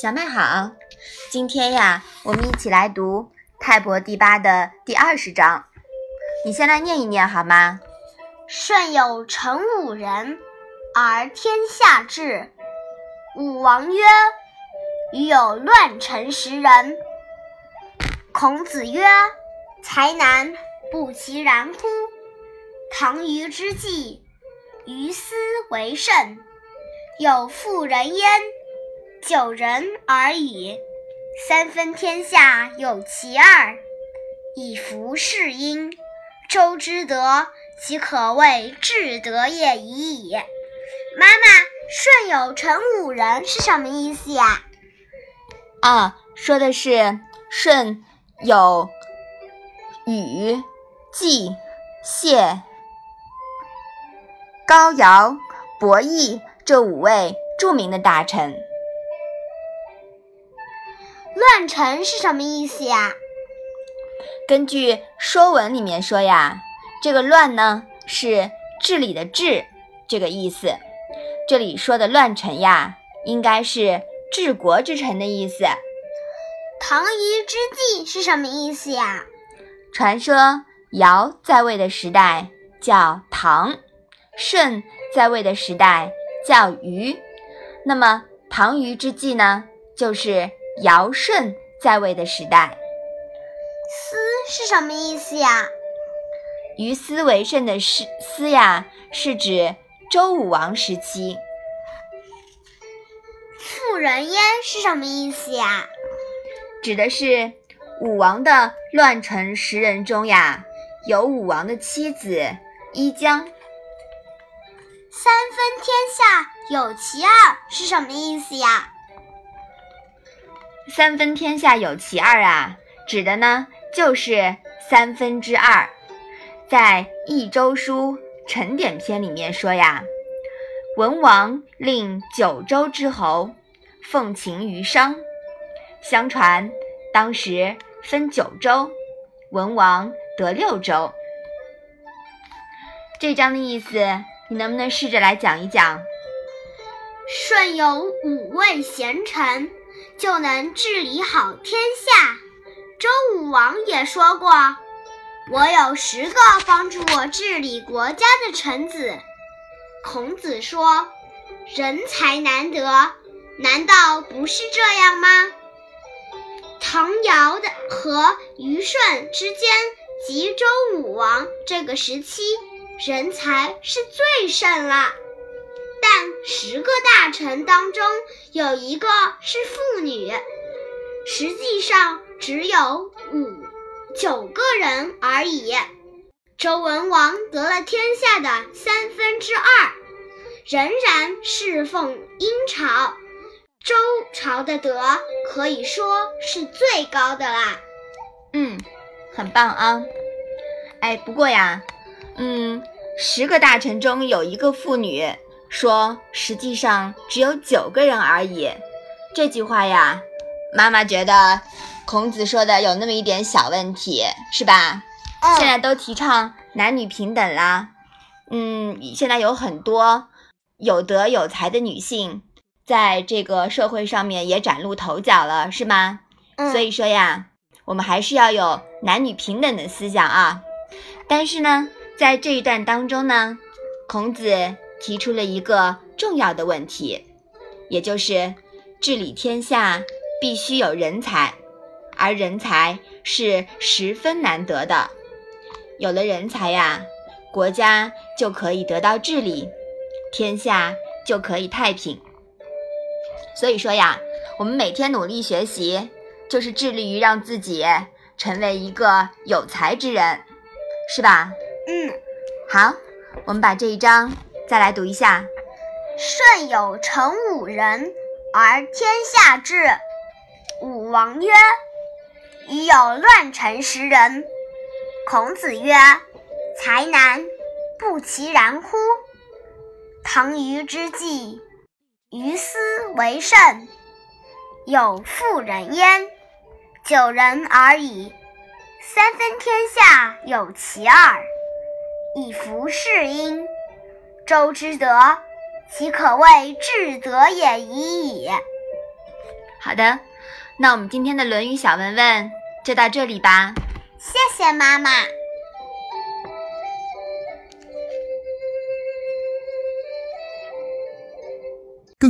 小麦好，今天呀，我们一起来读《泰伯第八》的第二十章。你先来念一念好吗？舜有成五人，而天下治。武王曰：“余有乱臣十人。”孔子曰：“才难，不其然乎？唐虞之际，于斯为甚。有妇人焉。”九人而已，三分天下有其二，以服事殷。周之德，其可谓至德也已矣。妈妈，舜有成五人是什么意思呀？啊，说的是舜有禹、季、谢、高尧、伯益这五位著名的大臣。乱臣是什么意思呀？根据《说文》里面说呀，这个“乱”呢是治理的“治”这个意思。这里说的乱臣呀，应该是治国之臣的意思。唐虞之际是什么意思呀？传说尧在位的时代叫唐，舜在位的时代叫虞。那么唐虞之际呢，就是。尧舜在位的时代，思是什么意思呀？于斯为甚的思思呀，是指周武王时期。妇人焉是什么意思呀？指的是武王的乱臣十人中呀，有武王的妻子伊江。三分天下有其二是什么意思呀？三分天下有其二啊，指的呢就是三分之二。在《益州书·陈典篇》里面说呀，文王令九州之侯奉秦于商。相传当时分九州，文王得六州。这章的意思，你能不能试着来讲一讲？舜有五位贤臣。就能治理好天下。周武王也说过：“我有十个帮助我治理国家的臣子。”孔子说：“人才难得，难道不是这样吗？”唐尧的和虞舜之间及周武王这个时期，人才是最盛了。但十个大臣当中有一个是妇女，实际上只有五九个人而已。周文王得了天下的三分之二，仍然侍奉殷朝。周朝的德可以说是最高的啦。嗯，很棒啊。哎，不过呀，嗯，十个大臣中有一个妇女。说实际上只有九个人而已，这句话呀，妈妈觉得孔子说的有那么一点小问题，是吧？现在都提倡男女平等啦，嗯，现在有很多有德有才的女性在这个社会上面也崭露头角了，是吗？所以说呀，我们还是要有男女平等的思想啊。但是呢，在这一段当中呢，孔子。提出了一个重要的问题，也就是治理天下必须有人才，而人才是十分难得的。有了人才呀，国家就可以得到治理，天下就可以太平。所以说呀，我们每天努力学习，就是致力于让自己成为一个有才之人，是吧？嗯，好，我们把这一章。再来读一下：舜有成五人，而天下治。武王曰：“余有乱臣十人。”孔子曰：“才难，不其然乎？唐虞之际，于斯为甚。有妇人焉，九人而已。三分天下有其二，以服事殷。”周之德，其可谓至德也已矣。好的，那我们今天的《论语》小文文就到这里吧。谢谢妈妈。